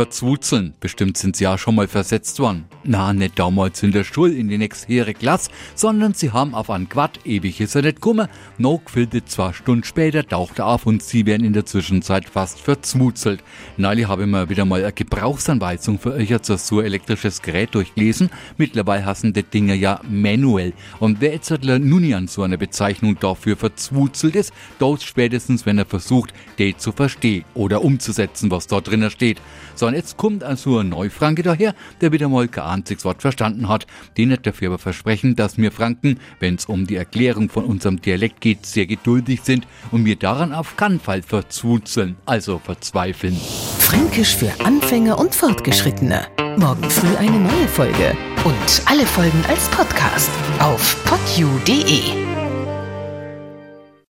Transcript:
Verzwutzeln. Bestimmt sind sie ja schon mal versetzt worden. Na, nicht damals in der Schule in die nächsthöhere Klasse, sondern sie haben auf ein Quad, ewig ist er nicht gekommen, noch gefiltet zwei Stunden später taucht er auf und sie werden in der Zwischenzeit fast verzwutzelt. Neulich habe ich mir wieder mal eine Gebrauchsanweisung für euch als so elektrisches Gerät durchgelesen. Mittlerweile hassen die Dinger ja manuell. Und wer jetzt nun nie an so einer Bezeichnung dafür verzwutzelt ist, dort spätestens, wenn er versucht, die zu verstehen oder umzusetzen, was da drinnen steht. So, und jetzt kommt also ein Neufranke daher, der wieder mal kein einziges Wort verstanden hat. Die nicht dafür aber versprechen, dass wir Franken, wenn es um die Erklärung von unserem Dialekt geht, sehr geduldig sind und wir daran auf keinen Fall verzwuzeln, also verzweifeln. Fränkisch für Anfänger und Fortgeschrittene. Morgen früh eine neue Folge. Und alle Folgen als Podcast auf podu.de.